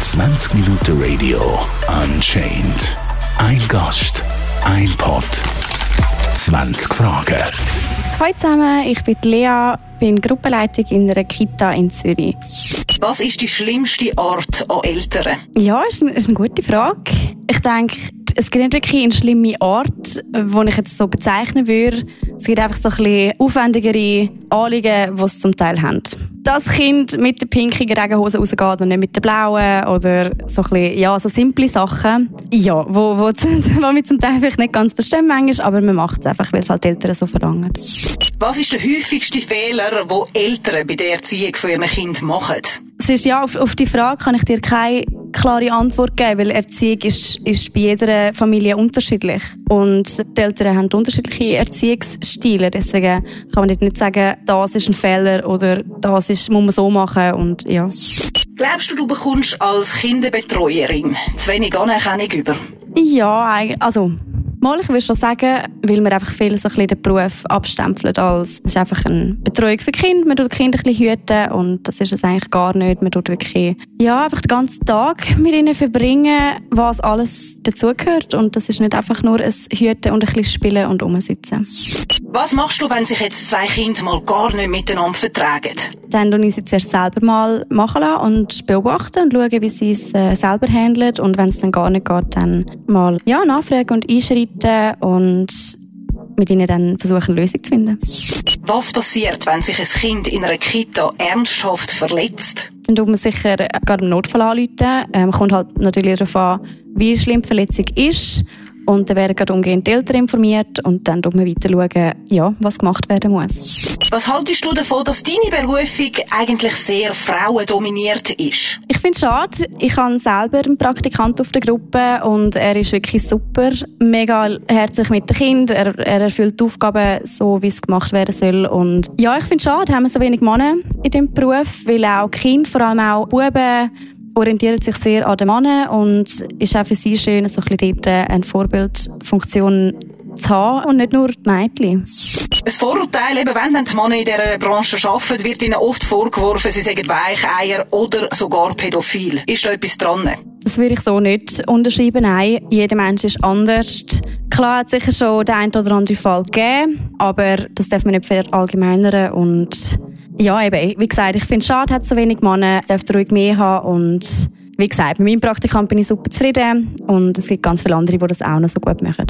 20 Minuten Radio Unchained. Ein Gast, ein Pod, 20 Fragen. Hallo zusammen, ich bin Lea, bin Gruppenleitung in einer Kita in Zürich. Was ist die schlimmste Art an Eltern? Ja, ist, eine, ist eine gute Frage. Ich denke, es gibt nicht wirklich eine schlimme Art, die ich jetzt so bezeichnen würde. Es gibt einfach so ein bisschen aufwendigere Anliegen, die es zum Teil haben. Das Kind mit der pinkigen Regenhose rausgeht und nicht mit der blauen oder so ein bisschen, ja, so simple Sachen. Ja, wo, wo, wo wir zum Teil vielleicht nicht ganz verstehen manchmal, aber man macht es einfach, weil es halt die Eltern so verlangen. Was ist der häufigste Fehler, den Eltern bei der Erziehung von ihrem Kind machen? Es ist ja, auf, auf die Frage kann ich dir keine klare Antwort geben, weil Erziehung ist, ist bei jeder Familie unterschiedlich. Und die Eltern haben unterschiedliche Erziehungsstile. Deswegen kann man nicht sagen, das ist ein Fehler oder das ist, muss man so machen. Und, ja. Glaubst du, du bekommst als Kinderbetreuerin zu wenig Anerkennung über? Ja, also Mal, ich würde schon sagen, weil wir einfach viel so ein bisschen den Beruf abstempeln als es ist einfach eine Betreuung für Kinder, man tut Kinder ein bisschen hüten und das ist es eigentlich gar nicht. Man tut wirklich, ja, einfach den ganzen Tag mit ihnen verbringen, was alles dazugehört und das ist nicht einfach nur ein Hüten und ein bisschen Spielen und Umsitzen. Was machst du, wenn sich jetzt zwei Kinder mal gar nicht miteinander vertragen? Dann tue ich sie zuerst selber mal machen lassen und beobachten und schauen, wie sie es äh, selber handeln und wenn es dann gar nicht geht, dann mal ja, nachfragen und einschreiten begleiten und mit ihnen dann versuchen, eine Lösung zu finden. Was passiert, wenn sich ein Kind in einer Kita ernsthaft verletzt? Dann tut man sicher gerade im Notfall anrufen. Ähm, kommt halt natürlich darauf an, wie schlimm die Verletzung ist und dann werden gerade umgehend die Eltern informiert und dann schauen wir weiter, ja, was gemacht werden muss. Was haltest du davon, dass deine Berufung eigentlich sehr frauendominiert ist? Ich finde es schade. Ich habe selber einen Praktikant auf der Gruppe und er ist wirklich super, mega herzlich mit den Kindern. Er, er erfüllt die Aufgaben so, wie es gemacht werden soll. Und ja, ich finde es schade, haben wir so wenig Männer in diesem Beruf, weil auch Kinder, vor allem auch Buben, orientiert sich sehr an den Männern und ist auch für sie schön, so ein bisschen dort eine Vorbildfunktion zu haben und nicht nur die Mädchen. Ein Vorurteil, eben, wenn die Männer in dieser Branche arbeiten, wird ihnen oft vorgeworfen, sie seien Weicheier oder sogar pädophil. Ist da etwas dran? Das würde ich so nicht unterschreiben. Nein, jeder Mensch ist anders. Klar hat es sicher schon den einen oder anderen Fall gegeben, aber das darf man nicht verallgemeinern und ja, eben, wie gesagt, ich finde es schade, hat so wenig Männer, dürfte ruhig mehr haben und wie gesagt, mit meinem Praktikant bin ich super zufrieden und es gibt ganz viele andere, die das auch noch so gut machen.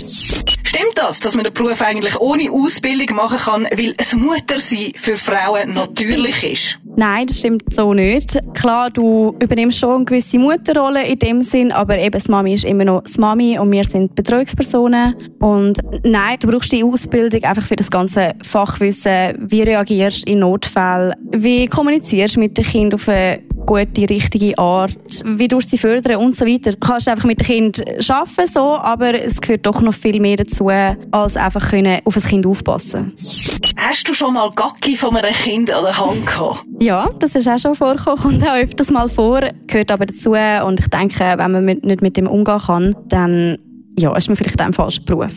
Stimmt das, dass man den Beruf eigentlich ohne Ausbildung machen kann, weil es Muttersein für Frauen natürlich ist? Nein, das stimmt so nicht. Klar, du übernimmst schon eine gewisse Mutterrolle in dem Sinn, aber eben das Mami ist immer noch das Mami und wir sind Betreuungspersonen. Und nein, du brauchst die Ausbildung einfach für das ganze Fachwissen. Wie reagierst du in Notfällen? Wie kommunizierst du mit dem Kind auf eine gute, richtige Art, wie du sie fördern und so weiter. Du kannst einfach mit dem Kind arbeiten, so, aber es gehört doch noch viel mehr dazu, als einfach können auf ein Kind aufpassen Hast du schon mal Gacki von einem Kind an der Hand gehabt? Ja, das ist auch schon vorgekommen, kommt auch öfters mal vor, gehört aber dazu und ich denke, wenn man mit, nicht mit dem umgehen kann, dann ja, ist man vielleicht ein falscher Beruf.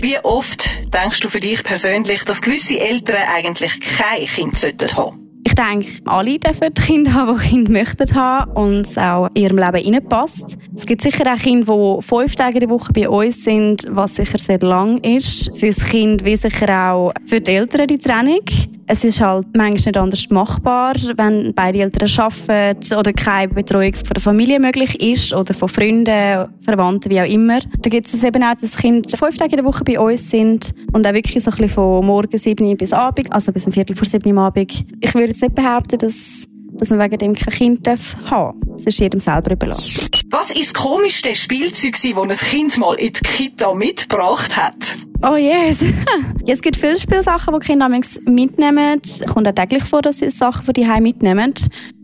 Wie oft denkst du für dich persönlich, dass gewisse Eltern eigentlich kein Kind haben sollten? Ich denke, alle dürfen Kinder haben, die Kinder möchten haben und es auch in ihrem Leben hineinpasst. Es gibt sicher auch Kinder, die fünf Tage in der Woche bei uns sind, was sicher sehr lang ist. Für das Kind wie sicher auch für die Eltern die Trennung. Es ist halt manchmal nicht anders machbar, wenn beide Eltern arbeiten oder keine Betreuung von der Familie möglich ist oder von Freunden, Verwandten, wie auch immer. Da gibt es eben auch, dass Kinder fünf Tage in der Woche bei uns sind und auch wirklich so ein bisschen von morgen 7 bis Abend, also bis um Viertel vor 7 Uhr am Abend. Ich würde jetzt nicht behaupten, dass dass man wegen dem kein Kind haben darf. Das ist jedem selber überlassen. Was ist das komischste Spielzeug, das ein Kind mal in die Kita mitgebracht hat? Oh yes. ja, es gibt viele Spielsachen, die Kinder mitnehmen. Es kommt auch täglich vor, dass sie Sachen von die mitnehmen.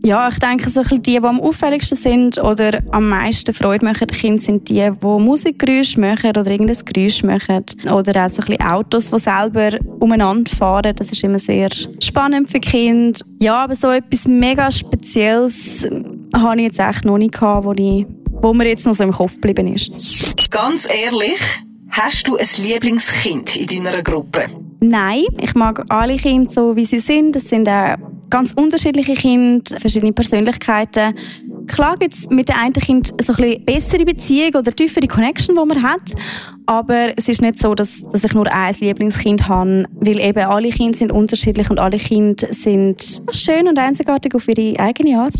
Ja, ich denke, so die, die am auffälligsten sind oder am meisten Freude machen den Kindern, sind die, die Musikgeräusche machen oder irgendein Geräusch machen. Oder auch so ein Autos, die selber umeinander fahren. Das ist immer sehr spannend für Kinder. Ja, aber so etwas mega Spezielles habe ich jetzt echt noch nicht gehabt, wo, ich, wo mir jetzt noch so im Kopf geblieben ist. Ganz ehrlich, Hast du ein Lieblingskind in deiner Gruppe? Nein, ich mag alle Kinder so, wie sie sind. Das sind auch ganz unterschiedliche Kinder, verschiedene Persönlichkeiten. Klar gibt es mit dem einen Kind so ein bisschen bessere Beziehung oder tiefere Connection, die man hat. Aber es ist nicht so, dass, dass ich nur ein Lieblingskind habe, weil eben alle Kinder sind unterschiedlich und alle Kinder sind schön und einzigartig auf ihre eigene Art.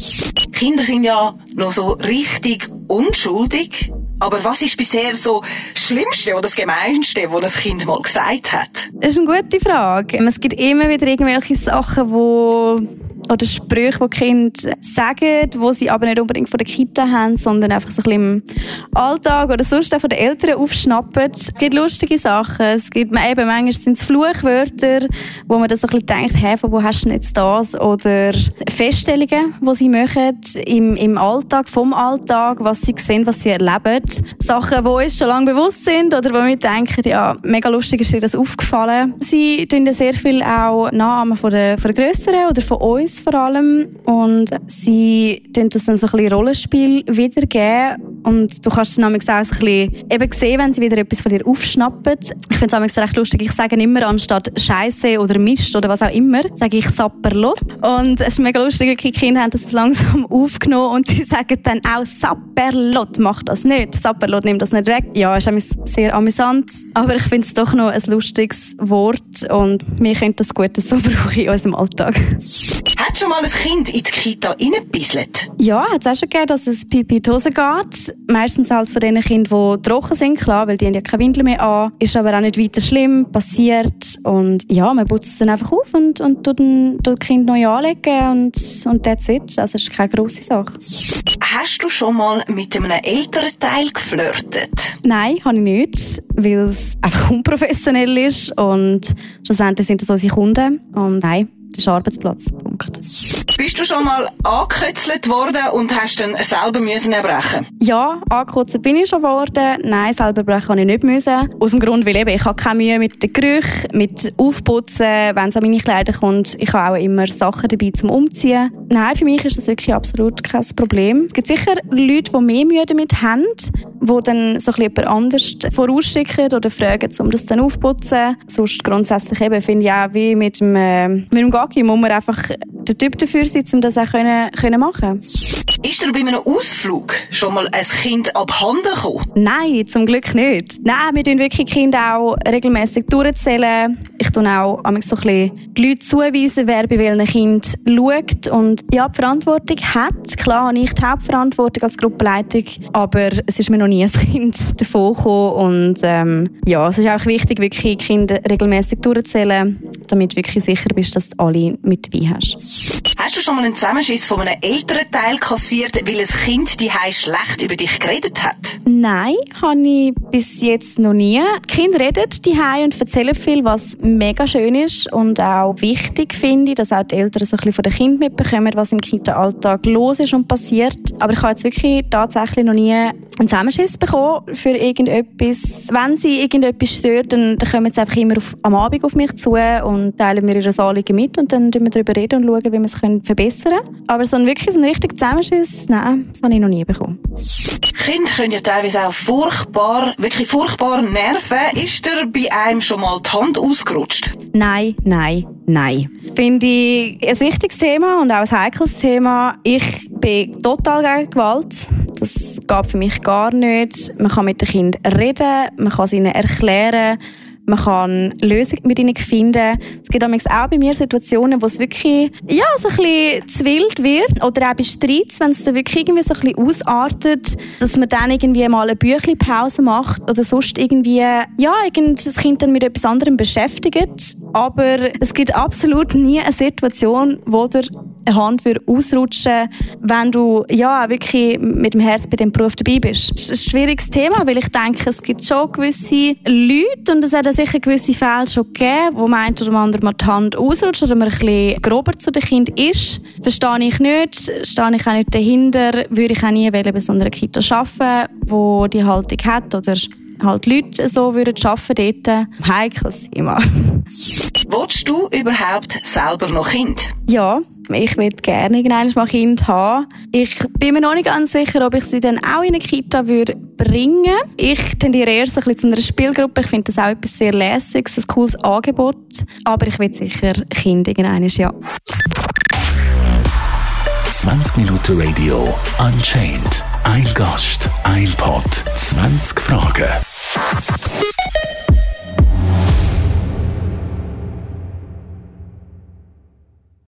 Kinder sind ja noch so richtig unschuldig. Aber was ist bisher so das Schlimmste oder das Gemeinste, was das Kind mal gesagt hat? Das ist eine gute Frage. Es gibt immer wieder irgendwelche Sachen, die oder Sprüche, die Kinder sagen, die sie aber nicht unbedingt von der Kita haben, sondern einfach so ein bisschen im Alltag oder sonst auch von den Eltern aufschnappen. Es gibt lustige Sachen. Es gibt eben, manchmal sind es Fluchwörter, wo man dann so ein bisschen denkt, hey, von wo hast du denn jetzt das? Oder Feststellungen, die sie machen im, im Alltag, vom Alltag, was sie sehen, was sie erleben. Sachen, die uns schon lange bewusst sind oder wo wir denken, ja, mega lustig ist dir das aufgefallen. Sie tun sehr viel auch Namen von den, von den Grösseren oder von uns vor allem. Und sie tun das dann so ein bisschen Rollenspiel wiedergeben. Und du kannst dann auch so ein bisschen eben sehen, wenn sie wieder etwas von dir aufschnappen. Ich finde es recht lustig, ich sage immer anstatt Scheiße oder Mist oder was auch immer, sage ich Sapperlot und es ist mega lustig, die Kinder haben das langsam aufgenommen und sie sagen dann auch Sapperlot, mach das nicht, Sapperlot nimmt das nicht weg. Ja, ist sehr amüsant, aber ich finde es doch noch ein lustiges Wort. Und wir können das gut so brauchen in unserem Alltag. Hat schon mal ein Kind in die Kita reingebisselt? Ja, hat es auch schon gegeben, dass es Pipi in die Hose geht. Meistens halt von den Kindern, die trocken sind, klar, weil die haben ja keine Windel mehr an. Ist aber auch nicht weiter schlimm, passiert. Und ja, man putzt es dann einfach auf und, und tut, ein, tut das Kind neu anlegen und, und that's it. Also es ist keine grosse Sache. Hast du schon mal mit einem älteren Teil geflirtet? Nein, habe ich nicht, weil es einfach unprofessionell ist und schlussendlich sind das unsere Kunden. Und nein, das ist Arbeitsplatz. Punkt. Bist du schon mal angekötzelt worden und hast dann selber müssen erbrechen? Ja, angekotzt bin ich schon worden. Nein, selber brechen kann ich nicht müssen. Aus dem Grund, weil eben, ich habe keine Mühe mit den Gerüchen, mit Aufputzen, wenn es an meine Kleider kommt. Ich habe auch immer Sachen dabei zum Umziehen. Nein, für mich ist das wirklich absolut kein Problem. Es gibt sicher Leute, die mehr Mühe damit haben, die dann so ein anders vorausschicken oder fragen, um das dann aufputzen. Sonst grundsätzlich eben, finde ich auch, wie mit dem, äh, mit dem Gagi, muss man einfach der Typ dafür sein, um das auch können, können machen Ist dir bei einem Ausflug schon mal ein Kind abhanden gekommen? Nein, zum Glück nicht. Nein, wir tun wirklich Kinder auch regelmäßig durchzählen. Ich tue auch so ein bisschen die Leute zuweisen, wer bei welchem Kind schaut und ja, die Verantwortung hat. Klar habe ich die Hauptverantwortung als Gruppenleitung, aber es ist mir noch nie ein Kind davon gekommen und ähm, ja, es ist auch wichtig, wirklich Kinder regelmäßig durchzählen, damit du wirklich sicher bist, dass du alle mit dabei hast. Hast du schon mal einen Zusammenschiss von einem älteren Teil kassiert, weil ein Kind die schlecht über dich geredet hat? Nein, habe ich bis jetzt noch nie. Die Kinder reden die und erzählen viel, was mega schön ist und auch wichtig finde dass auch die Eltern so ein bisschen von den Kindern mitbekommen, was im Kinderalltag los ist und passiert. Aber ich habe jetzt wirklich tatsächlich noch nie einen Zusammenschiss bekommen für irgendetwas. Wenn sie irgendetwas stört, dann, dann kommen sie einfach immer auf, am Abend auf mich zu und teilen mir ihre Anliegen mit und dann reden wir darüber reden und schauen, wie wir es verbessern können. Aber so ein wirklich so ein richtiger Zusammenschiss, nein, das habe ich noch nie bekommen. Kinder können ja teilweise auch furchtbar, wirklich furchtbar nerven. Ist dir bei einem schon mal die Hand ausgerutscht? Nein, nein, nein. Finde ich ein wichtiges Thema und auch ein heikles Thema. Ich bin total gegen Gewalt. Das geht für mich gar nicht. Man kann mit den Kindern reden, man kann es ihnen erklären. Man kann Lösungen mit ihnen finden. Es gibt auch bei mir Situationen, wo es wirklich ja, so ein bisschen zu wild wird. Oder auch bei Streits, wenn es dann wirklich irgendwie so ein bisschen ausartet, dass man dann irgendwie mal eine Büchlein-Pause macht oder sonst irgendwie, ja, das Kind dann mit etwas anderem beschäftigt. Aber es gibt absolut nie eine Situation, wo der eine Hand würde ausrutschen wenn du ja, wirklich mit dem Herz bei dem Beruf dabei bist. Das ist ein schwieriges Thema, weil ich denke, es gibt schon gewisse Leute und es hat sicher gewisse Fälle schon gegeben, wo man oder andere mal die Hand ausrutscht oder man ein bisschen grober zu dem Kind ist. Verstehe ich nicht, stehe ich auch nicht dahinter, würde ich auch nie bei so einer Kita arbeiten, wo die Haltung hat oder halt Leute so würden arbeiten dort. Heikles Thema. Wolltest du überhaupt selber noch Kind? Ja, ich würde gerne irgendwann mal Kind haben. Ich bin mir noch nicht ganz sicher, ob ich sie dann auch in eine Kita würde bringen Ich tendiere eher so ein bisschen zu einer Spielgruppe. Ich finde das auch etwas sehr Lässiges, ein cooles Angebot. Aber ich will sicher Kind irgendwann, ja. 20 Minuten Radio Unchained. Ein Gast, ein Pod, 20 Fragen.